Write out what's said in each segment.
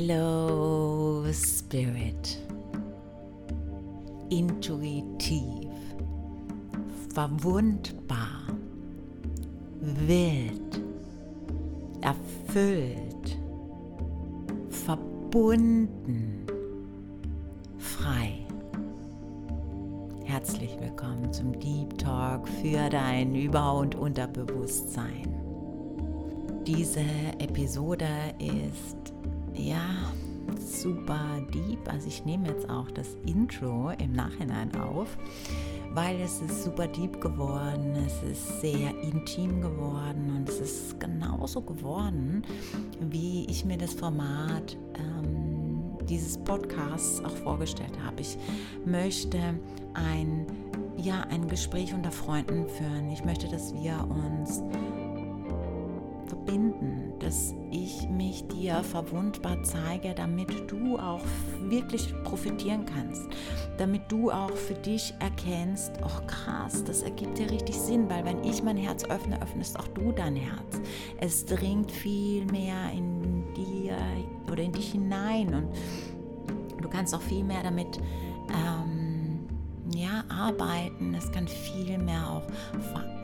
Hello Spirit. Intuitiv, verwundbar, wild, erfüllt, verbunden, frei. Herzlich willkommen zum Deep Talk für dein Über- und Unterbewusstsein. Diese Episode ist ja, super deep. Also ich nehme jetzt auch das Intro im Nachhinein auf, weil es ist super deep geworden, es ist sehr intim geworden und es ist genauso geworden, wie ich mir das Format ähm, dieses Podcasts auch vorgestellt habe. Ich möchte ein, ja, ein Gespräch unter Freunden führen. Ich möchte, dass wir uns verbinden, dass ich mich dir verwundbar zeige, damit du auch wirklich profitieren kannst, damit du auch für dich erkennst, oh krass, das ergibt dir richtig Sinn, weil wenn ich mein Herz öffne, öffnest auch du dein Herz. Es dringt viel mehr in dir oder in dich hinein und du kannst auch viel mehr damit ähm, ja, arbeiten. Es kann viel mehr auch vor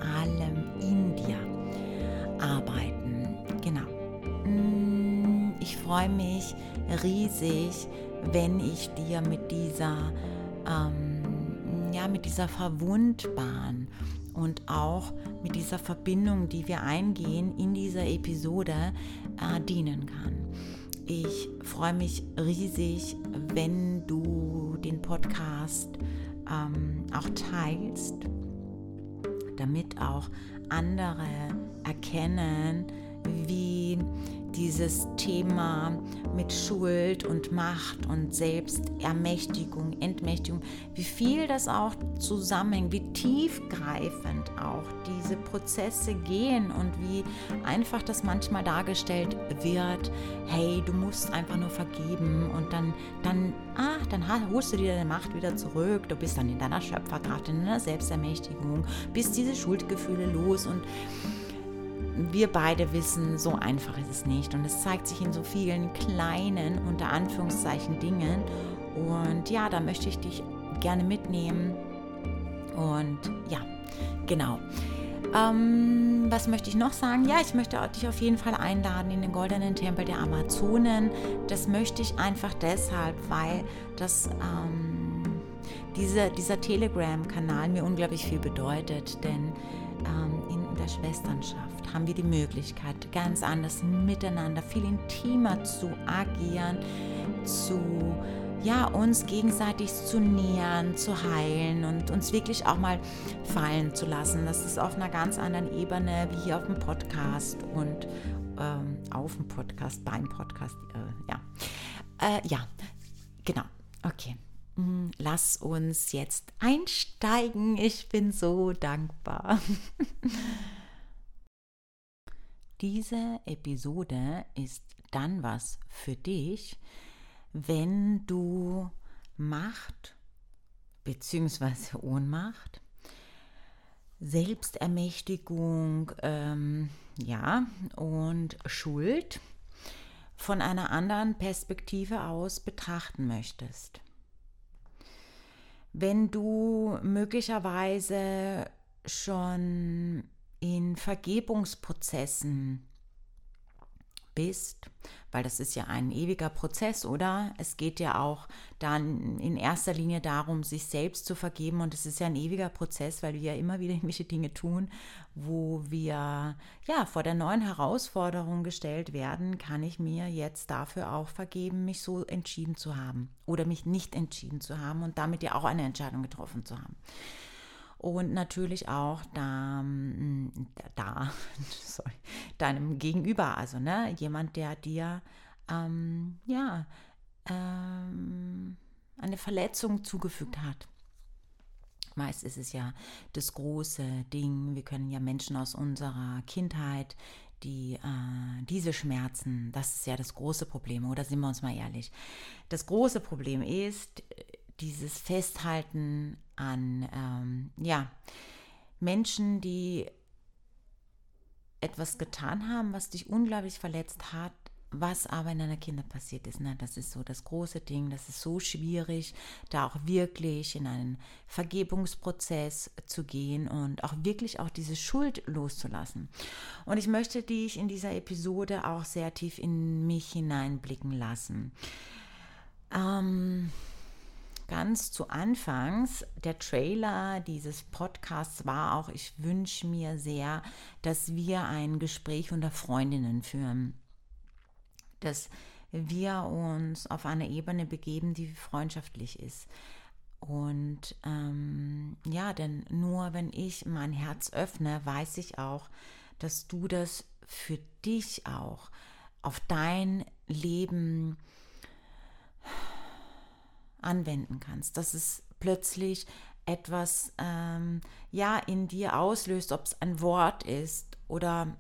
freue mich riesig, wenn ich dir mit dieser, ähm, ja, mit dieser verwundbaren und auch mit dieser Verbindung, die wir eingehen in dieser Episode, äh, dienen kann. Ich freue mich riesig, wenn du den Podcast ähm, auch teilst, damit auch andere erkennen, wie dieses Thema mit Schuld und Macht und Selbstermächtigung, Entmächtigung, wie viel das auch zusammenhängt, wie tiefgreifend auch diese Prozesse gehen und wie einfach das manchmal dargestellt wird, hey, du musst einfach nur vergeben und dann, dann, ah, dann holst du dir deine Macht wieder zurück, du bist dann in deiner Schöpferkraft, in deiner Selbstermächtigung, bist diese Schuldgefühle los und wir beide wissen, so einfach ist es nicht. Und es zeigt sich in so vielen kleinen, unter Anführungszeichen, Dingen. Und ja, da möchte ich dich gerne mitnehmen. Und ja, genau. Ähm, was möchte ich noch sagen? Ja, ich möchte dich auf jeden Fall einladen in den goldenen Tempel der Amazonen. Das möchte ich einfach deshalb, weil das ähm, diese, dieser Telegram-Kanal mir unglaublich viel bedeutet. Denn ähm, der Schwesternschaft haben wir die Möglichkeit, ganz anders miteinander, viel intimer zu agieren, zu ja, uns gegenseitig zu nähern, zu heilen und uns wirklich auch mal fallen zu lassen. Das ist auf einer ganz anderen Ebene wie hier auf dem Podcast und ähm, auf dem Podcast, beim Podcast, äh, ja. Äh, ja, genau. Okay. Hm, lass uns jetzt einsteigen. Ich bin so dankbar. Diese Episode ist dann was für dich, wenn du Macht bzw. Ohnmacht, Selbstermächtigung, ähm, ja, und Schuld von einer anderen Perspektive aus betrachten möchtest wenn du möglicherweise schon in Vergebungsprozessen bist, weil das ist ja ein ewiger Prozess, oder? Es geht ja auch dann in erster Linie darum, sich selbst zu vergeben und es ist ja ein ewiger Prozess, weil wir ja immer wieder irgendwelche Dinge tun, wo wir ja vor der neuen Herausforderung gestellt werden, kann ich mir jetzt dafür auch vergeben, mich so entschieden zu haben oder mich nicht entschieden zu haben und damit ja auch eine Entscheidung getroffen zu haben und natürlich auch da, mm, da sorry, deinem Gegenüber, also ne, jemand, der dir ähm, ja ähm, eine Verletzung zugefügt hat. Meist ist es ja das große Ding. Wir können ja Menschen aus unserer Kindheit, die äh, diese Schmerzen, das ist ja das große Problem, oder sind wir uns mal ehrlich? Das große Problem ist dieses Festhalten an ähm, ja, Menschen, die etwas getan haben, was dich unglaublich verletzt hat, was aber in deiner Kinder passiert ist. Ne? Das ist so das große Ding, das ist so schwierig, da auch wirklich in einen Vergebungsprozess zu gehen und auch wirklich auch diese Schuld loszulassen. Und ich möchte dich in dieser Episode auch sehr tief in mich hineinblicken lassen. Ähm, ganz zu Anfangs, der Trailer dieses Podcasts war auch, ich wünsche mir sehr, dass wir ein Gespräch unter Freundinnen führen dass wir uns auf eine Ebene begeben, die freundschaftlich ist. Und ähm, ja, denn nur wenn ich mein Herz öffne, weiß ich auch, dass du das für dich auch auf dein Leben anwenden kannst. Dass es plötzlich etwas ähm, ja in dir auslöst, ob es ein Wort ist oder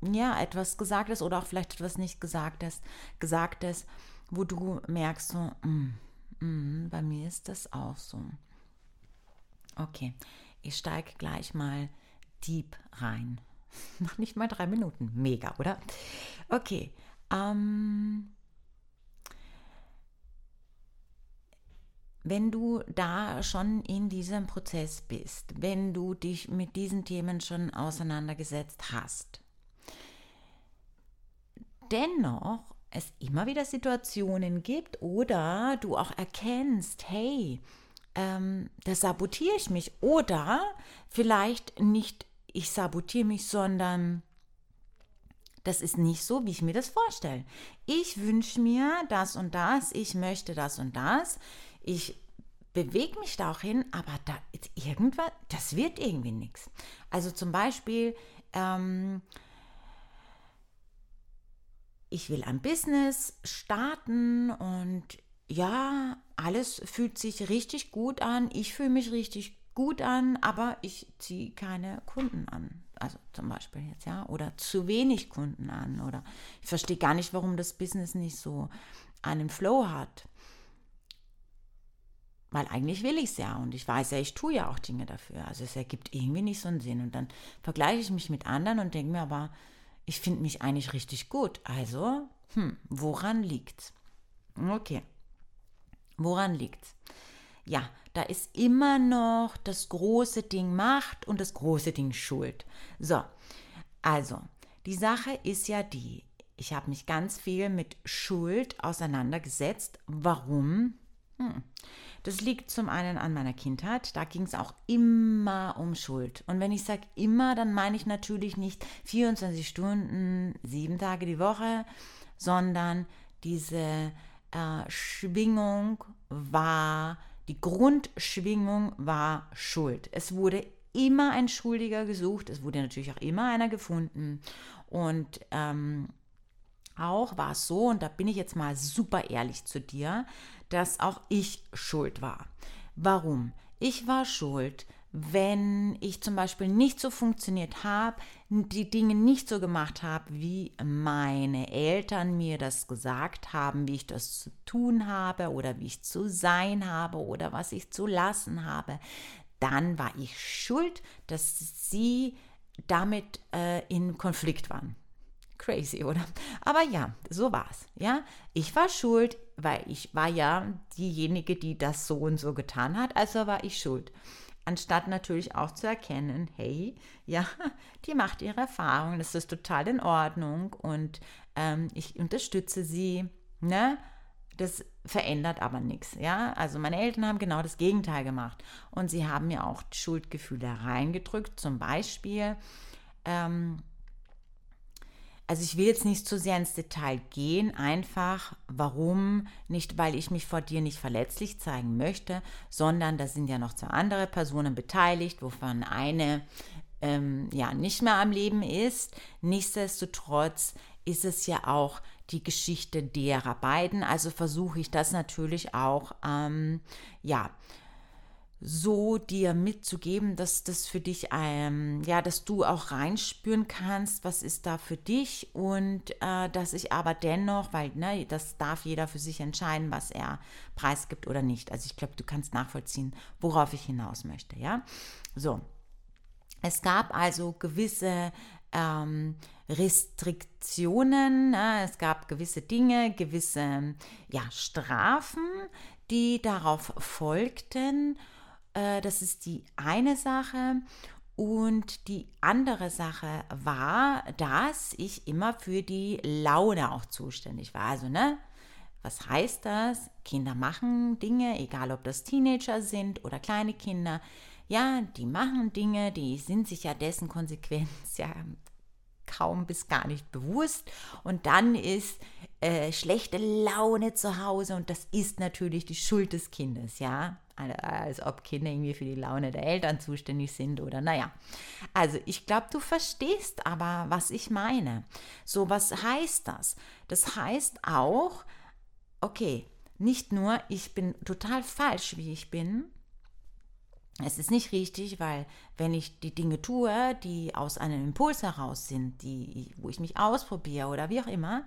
ja, etwas Gesagtes oder auch vielleicht etwas nicht Gesagtes, Gesagtes, wo du merkst, so, mm, mm, bei mir ist das auch so. Okay, ich steige gleich mal deep rein. Noch nicht mal drei Minuten. Mega, oder? Okay. Ähm, wenn du da schon in diesem Prozess bist, wenn du dich mit diesen Themen schon auseinandergesetzt hast, dennoch es immer wieder Situationen gibt oder du auch erkennst, hey, ähm, da sabotiere ich mich oder vielleicht nicht, ich sabotiere mich, sondern das ist nicht so, wie ich mir das vorstelle. Ich wünsche mir das und das, ich möchte das und das, ich bewege mich da auch hin, aber da irgendwas, das wird irgendwie nichts. Also zum Beispiel, ähm, ich will ein Business starten und ja, alles fühlt sich richtig gut an. Ich fühle mich richtig gut an, aber ich ziehe keine Kunden an. Also zum Beispiel jetzt, ja, oder zu wenig Kunden an. Oder ich verstehe gar nicht, warum das Business nicht so einen Flow hat. Weil eigentlich will ich es ja und ich weiß ja, ich tue ja auch Dinge dafür. Also es ergibt irgendwie nicht so einen Sinn. Und dann vergleiche ich mich mit anderen und denke mir aber, ich finde mich eigentlich richtig gut. Also, hm, woran liegt's? Okay. Woran liegt's? Ja, da ist immer noch das große Ding Macht und das große Ding Schuld. So, also, die Sache ist ja die, ich habe mich ganz viel mit Schuld auseinandergesetzt. Warum? Hm. Das liegt zum einen an meiner Kindheit. Da ging es auch immer um Schuld. Und wenn ich sage immer, dann meine ich natürlich nicht 24 Stunden, sieben Tage die Woche, sondern diese äh, Schwingung war, die Grundschwingung war Schuld. Es wurde immer ein Schuldiger gesucht. Es wurde natürlich auch immer einer gefunden. Und ähm, auch war es so, und da bin ich jetzt mal super ehrlich zu dir, dass auch ich schuld war. Warum? Ich war schuld, wenn ich zum Beispiel nicht so funktioniert habe, die Dinge nicht so gemacht habe, wie meine Eltern mir das gesagt haben, wie ich das zu tun habe oder wie ich zu sein habe oder was ich zu lassen habe, dann war ich schuld, dass sie damit äh, in Konflikt waren. Crazy, oder? Aber ja, so war es. Ja, ich war schuld, weil ich war ja diejenige, die das so und so getan hat, also war ich schuld. Anstatt natürlich auch zu erkennen, hey, ja, die macht ihre Erfahrungen, das ist total in Ordnung und ähm, ich unterstütze sie, ne? Das verändert aber nichts, ja. Also meine Eltern haben genau das Gegenteil gemacht und sie haben mir auch Schuldgefühle reingedrückt, zum Beispiel. Ähm, also ich will jetzt nicht zu sehr ins Detail gehen, einfach warum, nicht weil ich mich vor dir nicht verletzlich zeigen möchte, sondern da sind ja noch zwei andere Personen beteiligt, wovon eine ähm, ja nicht mehr am Leben ist. Nichtsdestotrotz ist es ja auch die Geschichte derer beiden, also versuche ich das natürlich auch ähm, ja so dir mitzugeben, dass das für dich, ähm, ja, dass du auch reinspüren kannst, was ist da für dich und äh, dass ich aber dennoch, weil ne, das darf jeder für sich entscheiden, was er preisgibt oder nicht. Also ich glaube, du kannst nachvollziehen, worauf ich hinaus möchte, ja. So, es gab also gewisse ähm, Restriktionen, ne? es gab gewisse Dinge, gewisse ja, Strafen, die darauf folgten. Äh, das ist die eine Sache. Und die andere Sache war, dass ich immer für die Laune auch zuständig war. Also, ne? Was heißt das? Kinder machen Dinge, egal ob das Teenager sind oder kleine Kinder. Ja, die machen Dinge, die sind sich ja dessen Konsequenz ja kaum bis gar nicht bewusst. Und dann ist äh, schlechte Laune zu Hause und das ist natürlich die Schuld des Kindes, ja als ob Kinder irgendwie für die Laune der Eltern zuständig sind oder naja. Also ich glaube, du verstehst aber, was ich meine. So, was heißt das? Das heißt auch, okay, nicht nur, ich bin total falsch, wie ich bin. Es ist nicht richtig, weil wenn ich die Dinge tue, die aus einem Impuls heraus sind, die, wo ich mich ausprobiere oder wie auch immer,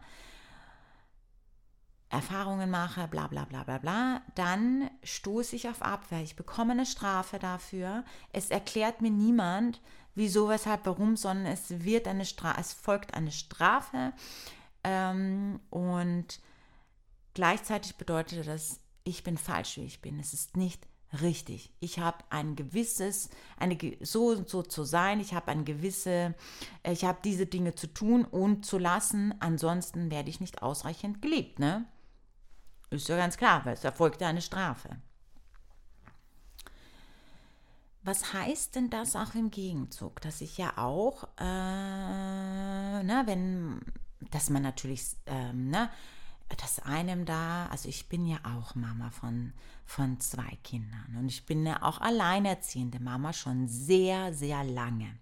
Erfahrungen mache, bla bla bla bla bla, dann stoße ich auf Abwehr. Ich bekomme eine Strafe dafür. Es erklärt mir niemand, wieso, weshalb, warum, sondern es wird eine Strafe, es folgt eine Strafe. Ähm, und gleichzeitig bedeutet das, ich bin falsch, wie ich bin. Es ist nicht richtig. Ich habe ein gewisses, eine so und so zu sein. Ich habe ein gewisse, ich habe diese Dinge zu tun und zu lassen. Ansonsten werde ich nicht ausreichend geliebt, ne? Ist ja ganz klar, weil es erfolgte eine Strafe. Was heißt denn das auch im Gegenzug? Dass ich ja auch, äh, na, wenn, dass man natürlich, ähm, ne, dass einem da, also ich bin ja auch Mama von, von zwei Kindern und ich bin ja auch alleinerziehende Mama schon sehr, sehr lange.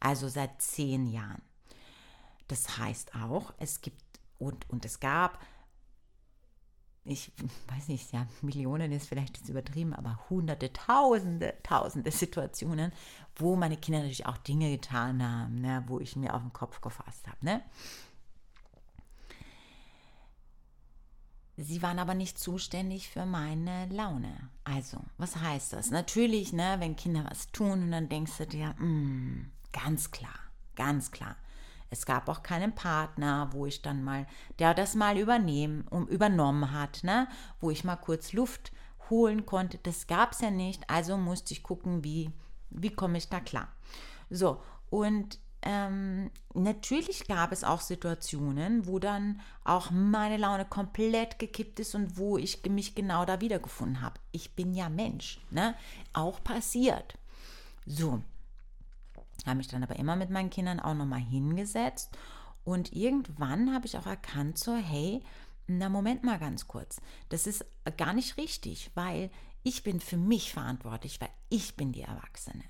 Also seit zehn Jahren. Das heißt auch, es gibt und, und es gab ich weiß nicht, ja, Millionen ist vielleicht jetzt übertrieben, aber hunderte, tausende, tausende Situationen, wo meine Kinder natürlich auch Dinge getan haben, ne, wo ich mir auf den Kopf gefasst habe. Ne? Sie waren aber nicht zuständig für meine Laune. Also, was heißt das? Natürlich, ne, wenn Kinder was tun und dann denkst du dir, mm, ganz klar, ganz klar es gab auch keinen Partner, wo ich dann mal, der das mal übernehmen, um, übernommen hat, ne? wo ich mal kurz Luft holen konnte. Das gab es ja nicht, also musste ich gucken, wie, wie komme ich da klar. So, und ähm, natürlich gab es auch Situationen, wo dann auch meine Laune komplett gekippt ist und wo ich mich genau da wiedergefunden habe. Ich bin ja Mensch, ne? Auch passiert. So, habe mich dann aber immer mit meinen Kindern auch nochmal hingesetzt und irgendwann habe ich auch erkannt, so, hey, na Moment mal ganz kurz, das ist gar nicht richtig, weil ich bin für mich verantwortlich, weil ich bin die Erwachsene.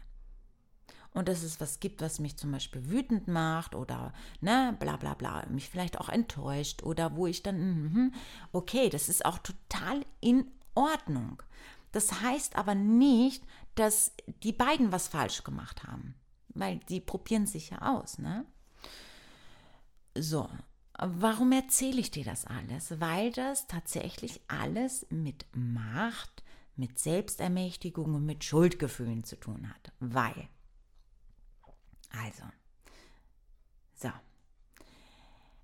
Und dass es was gibt, was mich zum Beispiel wütend macht oder ne, bla bla bla, mich vielleicht auch enttäuscht oder wo ich dann, mm, okay, das ist auch total in Ordnung. Das heißt aber nicht, dass die beiden was falsch gemacht haben weil die probieren sich ja aus, ne? So, warum erzähle ich dir das alles? Weil das tatsächlich alles mit Macht, mit Selbstermächtigung und mit Schuldgefühlen zu tun hat. Weil, also, so,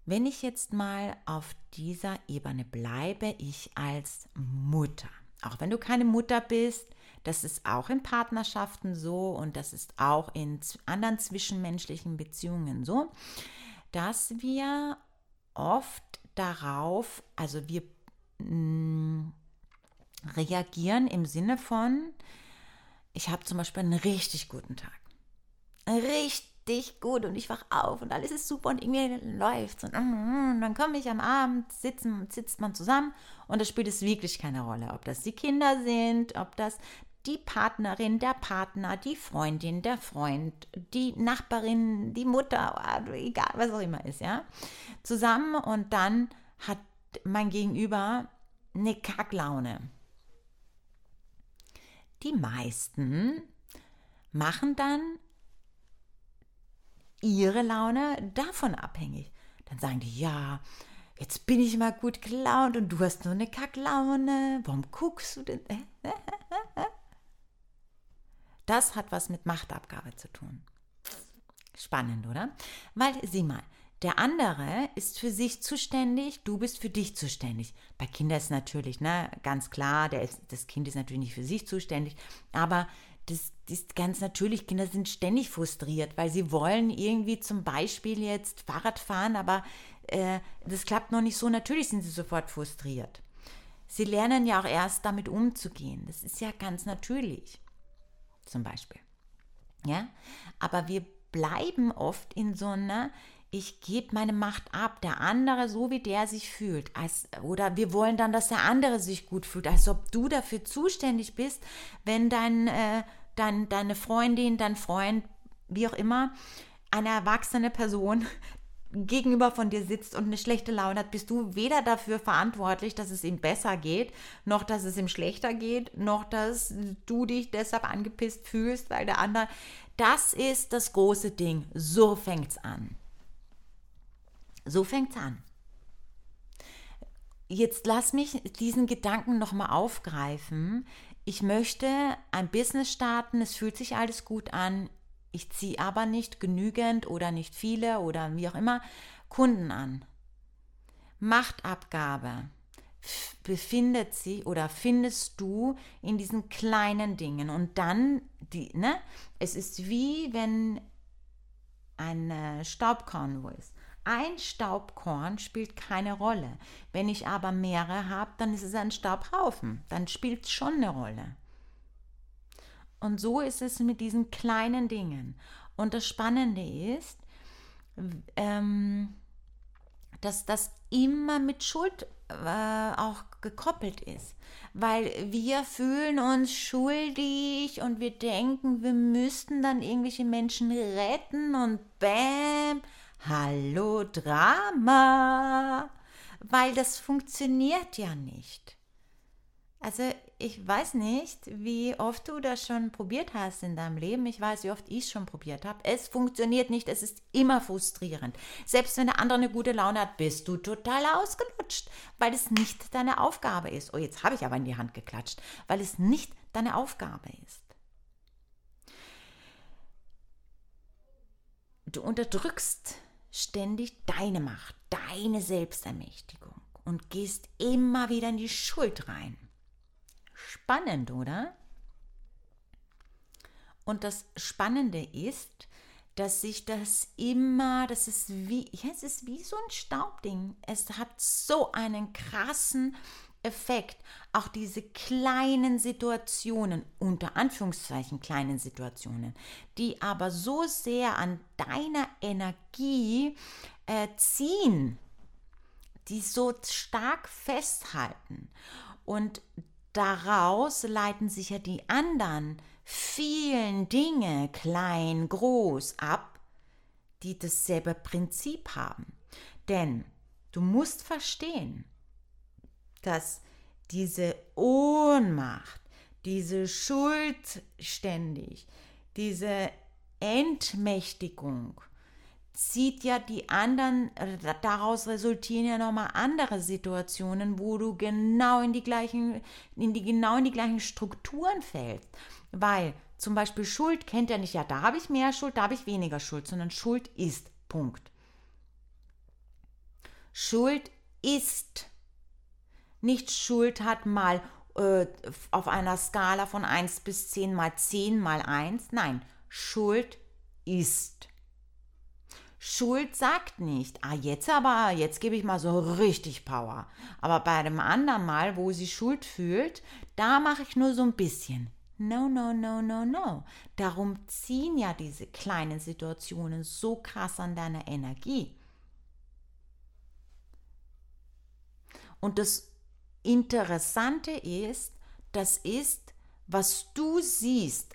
wenn ich jetzt mal auf dieser Ebene bleibe, ich als Mutter, auch wenn du keine Mutter bist, das ist auch in Partnerschaften so und das ist auch in anderen zwischenmenschlichen Beziehungen so, dass wir oft darauf, also wir mh, mm, reagieren im Sinne von, ich habe zum Beispiel einen richtig guten Tag. Richtig gut und ich wach auf und alles ist super und irgendwie läuft und, und dann komme ich am Abend, sitzen, sitzt man zusammen und da spielt es wirklich keine Rolle, ob das die Kinder sind, ob das die Partnerin, der Partner, die Freundin, der Freund, die Nachbarin, die Mutter, egal was auch immer ist, ja, zusammen und dann hat mein Gegenüber eine Kacklaune. Die meisten machen dann ihre Laune davon abhängig. Dann sagen die, ja, jetzt bin ich mal gut gelaunt und du hast nur eine Kacklaune. Warum guckst du denn? Das hat was mit Machtabgabe zu tun. Spannend, oder? Weil, sieh mal, der andere ist für sich zuständig, du bist für dich zuständig. Bei Kindern ist natürlich, ne, ganz klar, ist, das Kind ist natürlich nicht für sich zuständig, aber das ist ganz natürlich, Kinder sind ständig frustriert, weil sie wollen irgendwie zum Beispiel jetzt Fahrrad fahren, aber äh, das klappt noch nicht so. Natürlich sind sie sofort frustriert. Sie lernen ja auch erst damit umzugehen. Das ist ja ganz natürlich. Zum Beispiel. Ja, aber wir bleiben oft in so einer, ich gebe meine Macht ab, der andere so wie der sich fühlt. Als, oder wir wollen dann, dass der andere sich gut fühlt, als ob du dafür zuständig bist, wenn dein, äh, dein, deine Freundin, dein Freund, wie auch immer, eine erwachsene Person gegenüber von dir sitzt und eine schlechte Laune hat, bist du weder dafür verantwortlich, dass es ihm besser geht, noch dass es ihm schlechter geht, noch dass du dich deshalb angepisst fühlst, weil der andere. Das ist das große Ding. So fängt's an. So fängt's an. Jetzt lass mich diesen Gedanken nochmal aufgreifen. Ich möchte ein Business starten, es fühlt sich alles gut an, ich ziehe aber nicht genügend oder nicht viele oder wie auch immer Kunden an. Machtabgabe befindet sie oder findest du in diesen kleinen Dingen und dann die ne es ist wie wenn ein Staubkorn wo ist ein Staubkorn spielt keine Rolle. Wenn ich aber mehrere habe, dann ist es ein Staubhaufen. Dann spielt es schon eine Rolle. Und so ist es mit diesen kleinen Dingen. Und das Spannende ist, ähm, dass das immer mit Schuld äh, auch gekoppelt ist. Weil wir fühlen uns schuldig und wir denken, wir müssten dann irgendwelche Menschen retten und bäm, hallo Drama. Weil das funktioniert ja nicht. Also ich weiß nicht, wie oft du das schon probiert hast in deinem Leben. Ich weiß, wie oft ich es schon probiert habe. Es funktioniert nicht, es ist immer frustrierend. Selbst wenn der andere eine gute Laune hat, bist du total ausgelutscht, weil es nicht deine Aufgabe ist. Oh, jetzt habe ich aber in die Hand geklatscht, weil es nicht deine Aufgabe ist. Du unterdrückst ständig deine Macht, deine Selbstermächtigung und gehst immer wieder in die Schuld rein. Spannend, oder? Und das Spannende ist, dass sich das immer, das ist wie, ja, es ist wie so ein Staubding. Es hat so einen krassen Effekt. Auch diese kleinen Situationen, unter Anführungszeichen kleinen Situationen, die aber so sehr an deiner Energie äh, ziehen, die so stark festhalten. Und daraus leiten sich ja die anderen vielen Dinge, klein, groß, ab, die dasselbe Prinzip haben. Denn du musst verstehen, dass diese Ohnmacht, diese Schuld ständig, diese Entmächtigung, zieht ja die anderen, äh, daraus resultieren ja nochmal andere Situationen, wo du genau in die gleichen, in die, genau in die gleichen Strukturen fällst. Weil zum Beispiel Schuld kennt er nicht, ja, da habe ich mehr Schuld, da habe ich weniger Schuld, sondern Schuld ist. Punkt. Schuld ist. Nicht Schuld hat mal äh, auf einer Skala von 1 bis 10 mal 10 mal 1. Nein, Schuld ist. Schuld sagt nicht, ah, jetzt aber, jetzt gebe ich mal so richtig Power. Aber bei dem anderen Mal, wo sie Schuld fühlt, da mache ich nur so ein bisschen. No, no, no, no, no. Darum ziehen ja diese kleinen Situationen so krass an deiner Energie. Und das Interessante ist, das ist, was du siehst,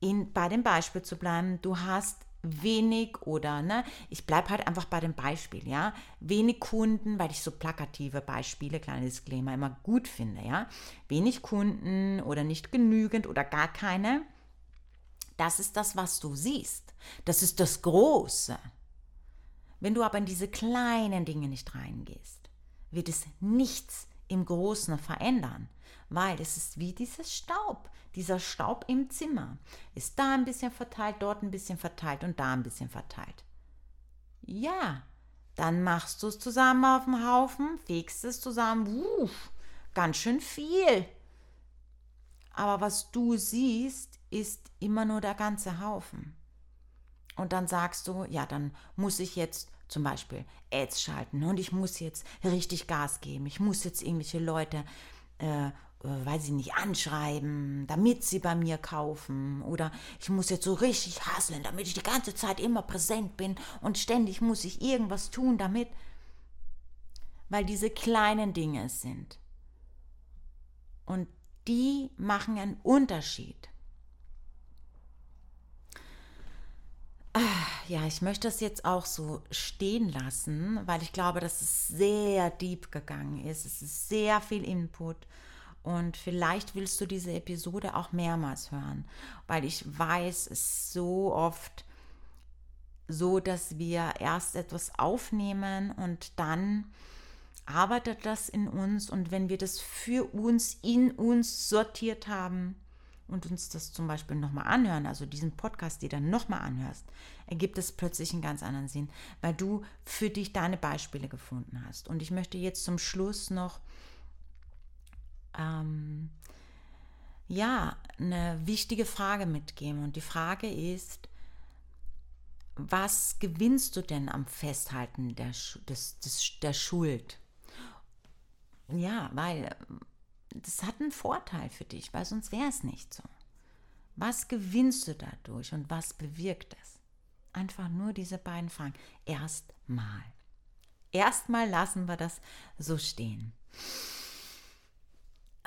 in, bei dem Beispiel zu bleiben, du hast wenig oder, ne, ich bleibe halt einfach bei dem Beispiel, ja, wenig Kunden, weil ich so plakative Beispiele, kleine Disclaimer, immer gut finde, ja, wenig Kunden oder nicht genügend oder gar keine, das ist das, was du siehst. Das ist das Große. Wenn du aber in diese kleinen Dinge nicht reingehst, wird es nichts im Großen verändern, weil es ist wie dieses Staub, dieser Staub im Zimmer. Ist da ein bisschen verteilt, dort ein bisschen verteilt und da ein bisschen verteilt. Ja, dann machst du es zusammen auf dem Haufen, fegst es zusammen, wuff, ganz schön viel. Aber was du siehst, ist immer nur der ganze Haufen. Und dann sagst du, ja, dann muss ich jetzt zum Beispiel Ads schalten und ich muss jetzt richtig Gas geben. Ich muss jetzt irgendwelche Leute, äh, weiß ich nicht, anschreiben, damit sie bei mir kaufen. Oder ich muss jetzt so richtig hasseln, damit ich die ganze Zeit immer präsent bin und ständig muss ich irgendwas tun, damit. Weil diese kleinen Dinge es sind. Und die machen einen Unterschied. Ah, ja, ich möchte das jetzt auch so stehen lassen, weil ich glaube, dass es sehr deep gegangen ist. Es ist sehr viel Input. Und vielleicht willst du diese Episode auch mehrmals hören, weil ich weiß, es ist so oft so, dass wir erst etwas aufnehmen und dann arbeitet das in uns. Und wenn wir das für uns, in uns sortiert haben, und uns das zum Beispiel nochmal anhören, also diesen Podcast dir dann nochmal anhörst, ergibt es plötzlich einen ganz anderen Sinn, weil du für dich deine Beispiele gefunden hast. Und ich möchte jetzt zum Schluss noch ähm, ja, eine wichtige Frage mitgeben. Und die Frage ist, was gewinnst du denn am Festhalten der, des, des, der Schuld? Ja, weil das hat einen Vorteil für dich, weil sonst wäre es nicht so. Was gewinnst du dadurch und was bewirkt es? Einfach nur diese beiden Fragen. Erstmal. Erstmal lassen wir das so stehen.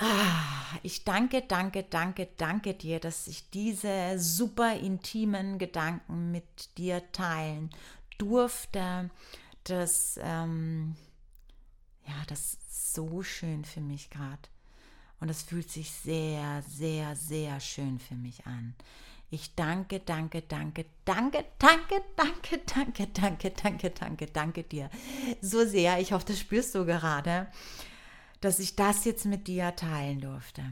Ah, ich danke, danke, danke, danke dir, dass ich diese super intimen Gedanken mit dir teilen durfte. Das, ähm, ja, das ist so schön für mich gerade. Und es fühlt sich sehr, sehr, sehr schön für mich an. Ich danke, danke, danke, danke, danke, danke, danke, danke, danke, danke, danke dir so sehr. Ich hoffe, das spürst du gerade, dass ich das jetzt mit dir teilen durfte.